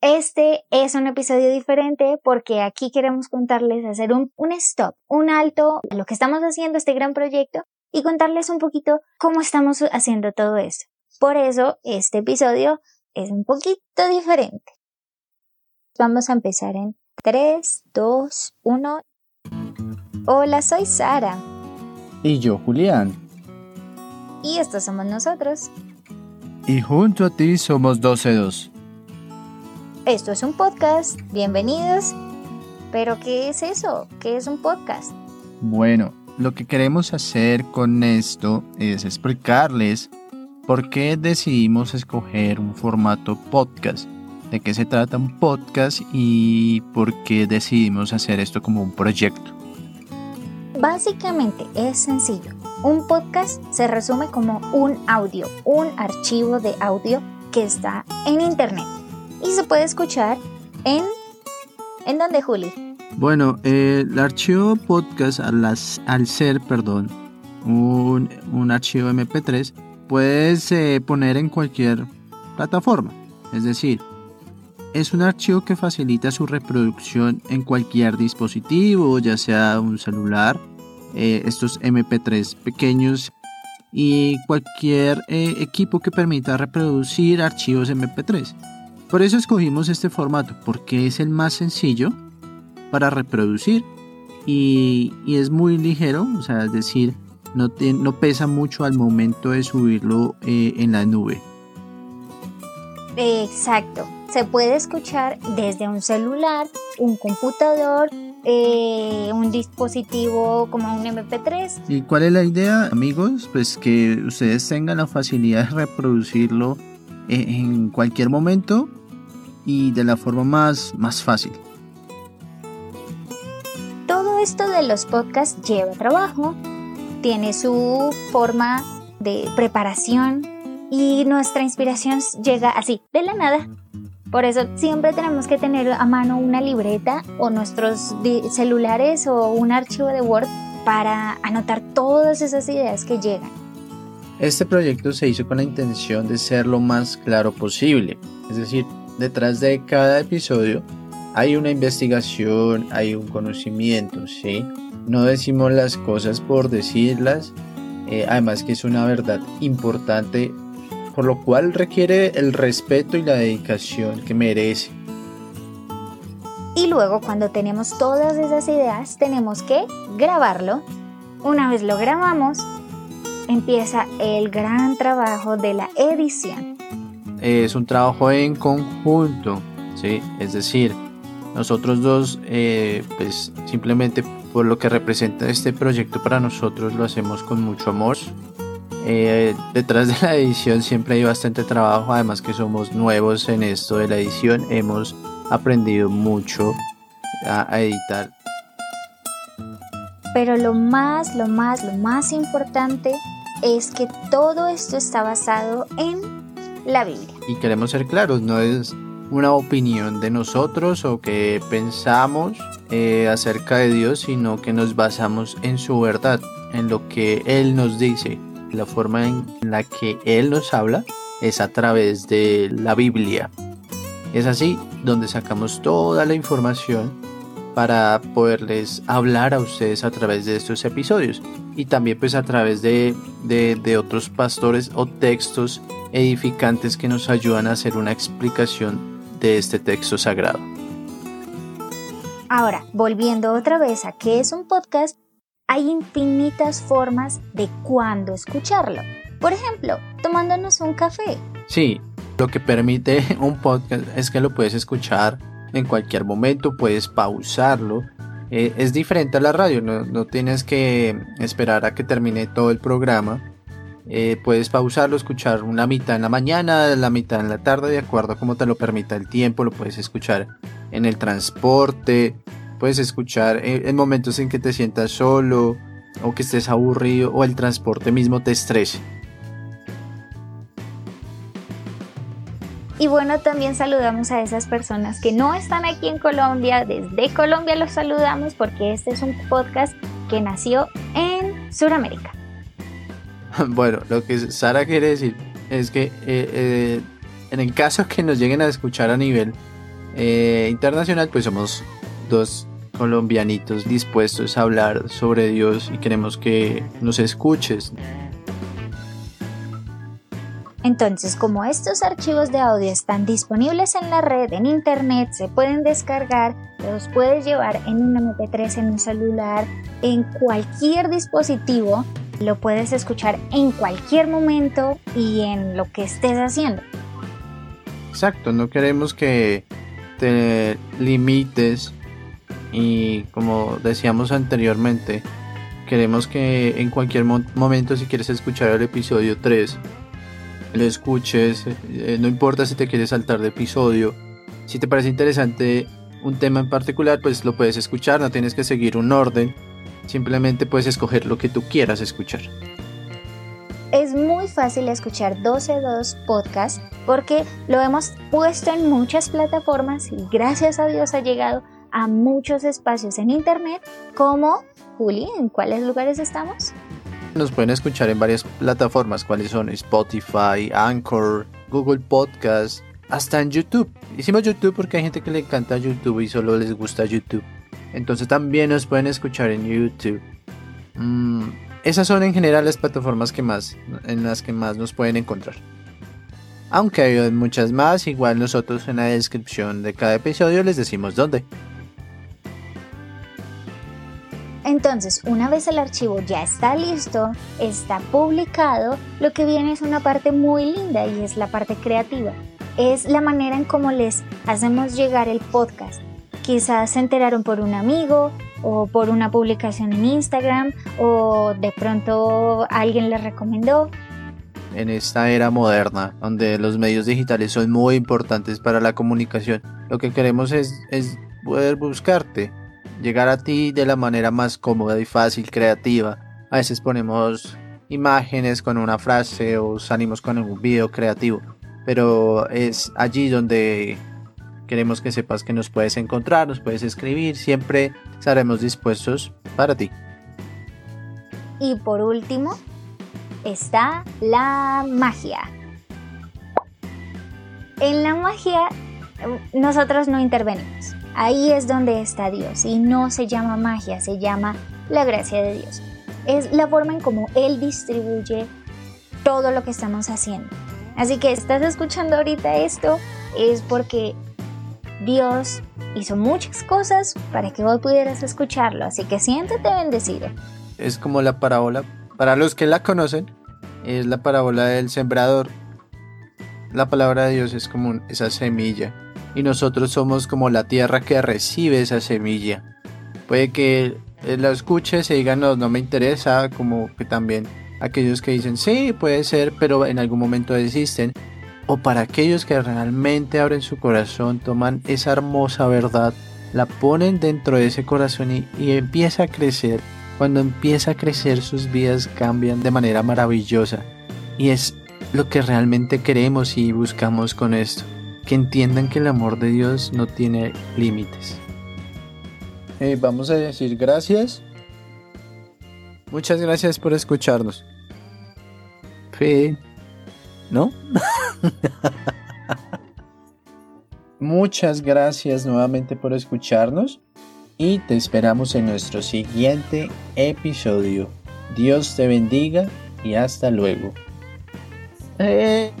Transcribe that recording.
Este es un episodio diferente porque aquí queremos contarles, hacer un, un stop, un alto a lo que estamos haciendo, este gran proyecto, y contarles un poquito cómo estamos haciendo todo esto. Por eso este episodio es un poquito diferente. Vamos a empezar en 3, 2, 1. Hola, soy Sara. Y yo, Julián. Y estos somos nosotros. Y junto a ti somos 12-2. Esto es un podcast. Bienvenidos. Pero, ¿qué es eso? ¿Qué es un podcast? Bueno, lo que queremos hacer con esto es explicarles por qué decidimos escoger un formato podcast, de qué se trata un podcast y por qué decidimos hacer esto como un proyecto. Básicamente es sencillo. Un podcast se resume como un audio, un archivo de audio que está en internet y se puede escuchar en... ¿En dónde, Juli? Bueno, el archivo podcast al, ser, perdón, un, un, archivo MP3, puedes eh, poner en cualquier plataforma. Es decir, es un archivo que facilita su reproducción en cualquier dispositivo, ya sea un celular, eh, estos MP3 pequeños y cualquier eh, equipo que permita reproducir archivos MP3. Por eso escogimos este formato, porque es el más sencillo para reproducir y, es muy ligero, o sea, es decir, no, no pesa mucho al momento de subirlo eh, en la nube. Exacto, se puede escuchar desde un celular, un computador, eh, un dispositivo como un MP3. ¿Y cuál es la idea, amigos? Pues que ustedes tengan la facilidad de reproducirlo eh, en cualquier momento y de la forma más, más fácil. Todo esto de los podcasts lleva trabajo, tiene su forma de preparación y nuestra inspiración llega así, de la nada. Por eso siempre tenemos que tener a mano una libreta o nuestros celulares o un archivo de Word para anotar todas esas ideas que llegan. Este proyecto se hizo con la intención de ser lo más claro posible, es decir, detrás de cada episodio hay una investigación, hay un conocimiento, ¿sí? No decimos las cosas por decirlas, eh, además que es una verdad importante, por lo cual requiere el respeto y la dedicación que merece. Y luego cuando tenemos todas esas ideas, tenemos que grabarlo. Una vez lo grabamos, empieza el gran trabajo de la edición es un trabajo en conjunto, ¿sí? Es decir, nosotros dos, eh, pues simplemente por lo que representa este proyecto para nosotros lo hacemos con mucho amor. Eh, detrás de la edición siempre hay bastante trabajo, además que somos nuevos en esto de la edición, hemos aprendido mucho a, a editar. Pero lo más, lo más, lo más importante es que todo esto está basado en Y queremos ser claros, no es una opinión de nosotros o que pensamos eh, acerca de Dios, sino que nos basamos en su verdad, en lo que Él nos dice. La forma en la que Él nos habla es a través de la Biblia. Es así donde sacamos toda la información para poderles hablar a ustedes a través de estos episodios y también pues a través de, otros pastores o textos edificantes que nos ayudan a hacer una explicación de este texto sagrado. Ahora, volviendo otra vez a qué es un podcast, hay infinitas formas de cuándo escucharlo. Por ejemplo, tomándonos un café. Sí, lo que permite un podcast es que lo puedes escuchar en cualquier momento, puedes pausarlo. Eh, es diferente a la radio, no, tienes que esperar a que termine todo el programa. Eh, puedes pausarlo, escuchar una mitad en la mañana, la mitad en la tarde, de acuerdo a cómo te lo permita el tiempo. Lo puedes escuchar en el transporte, puedes escuchar en momentos en que te sientas solo o que estés aburrido o el transporte mismo te estrese. Y bueno, también saludamos a esas personas que no están aquí en Colombia. Desde Colombia los saludamos porque este es un podcast que nació en Sudamérica. Bueno, lo que Sara quiere decir es que eh, eh, en el caso que nos lleguen a escuchar a nivel eh, internacional, pues somos dos colombianitos dispuestos a hablar sobre Dios y queremos que nos escuches. Entonces, como estos archivos de audio están disponibles en la red, en internet, se pueden descargar, los puedes llevar en un MP3, en un celular, en cualquier dispositivo, lo puedes escuchar en cualquier momento y en lo que estés haciendo. Exacto, no queremos que te limites y como decíamos anteriormente, queremos que en cualquier momento si quieres escuchar el episodio 3, lo escuches, eh, no importa si te quieres saltar de episodio, si te parece interesante un tema en particular, pues lo puedes escuchar, no tienes que seguir un orden Simplemente puedes escoger lo que tú quieras escuchar. Es muy fácil escuchar 12.2 podcast porque lo hemos puesto en muchas plataformas y gracias a Dios ha llegado a muchos espacios en internet como Juli, ¿en cuáles lugares estamos? Nos pueden escuchar en varias plataformas, cuáles son Spotify, Anchor, Google Podcast, hasta en YouTube. Hicimos YouTube porque hay gente que le encanta YouTube y solo les gusta YouTube. Entonces también nos pueden escuchar en YouTube. Mm, esas son en general las plataformas que más, en las que más nos pueden encontrar. Aunque hay muchas más, igual nosotros en la descripción de cada episodio les decimos dónde. Entonces, una vez el archivo ya está listo, está publicado, lo que viene es una parte muy linda y es la parte creativa. Es la manera en cómo les hacemos llegar el podcast quizás se enteraron por un amigo o por una publicación en Instagram o de pronto alguien les recomendó. En esta era moderna, donde los medios digitales son muy importantes para la comunicación, lo que queremos es, poder buscarte, llegar a ti de la manera más cómoda y fácil, creativa. A veces ponemos imágenes con una frase o salimos con un video creativo, pero es allí donde Queremos que sepas que nos puedes encontrar, nos puedes escribir, siempre estaremos dispuestos para ti. Y por último, está la magia. En la magia nosotros no intervenimos. Ahí es donde está Dios y no se llama magia, se llama la gracia de Dios. Es la forma en cómo Él distribuye todo lo que estamos haciendo. Así que estás escuchando ahorita esto es porque Dios hizo muchas cosas para que vos pudieras escucharlo, así que siéntete bendecido. Es como la parábola, para los que la conocen, es la parábola del sembrador. La palabra de Dios es como esa semilla y nosotros somos como la tierra que recibe esa semilla. Puede que la escuches y digan no, no me interesa, como que también aquellos que dicen sí, puede ser, pero en algún momento desisten o para aquellos que realmente abren su corazón, toman esa hermosa verdad, la ponen dentro de ese corazón y, empieza a crecer. Cuando empieza a crecer sus vidas cambian de manera maravillosa. Y es lo que realmente queremos y buscamos con esto. Que entiendan que el amor de Dios no tiene límites. Eh, vamos a decir gracias. Muchas gracias por escucharnos. Fin. ¿No? Muchas gracias nuevamente por escucharnos y te esperamos en nuestro siguiente episodio. Dios te bendiga y hasta luego. Eh.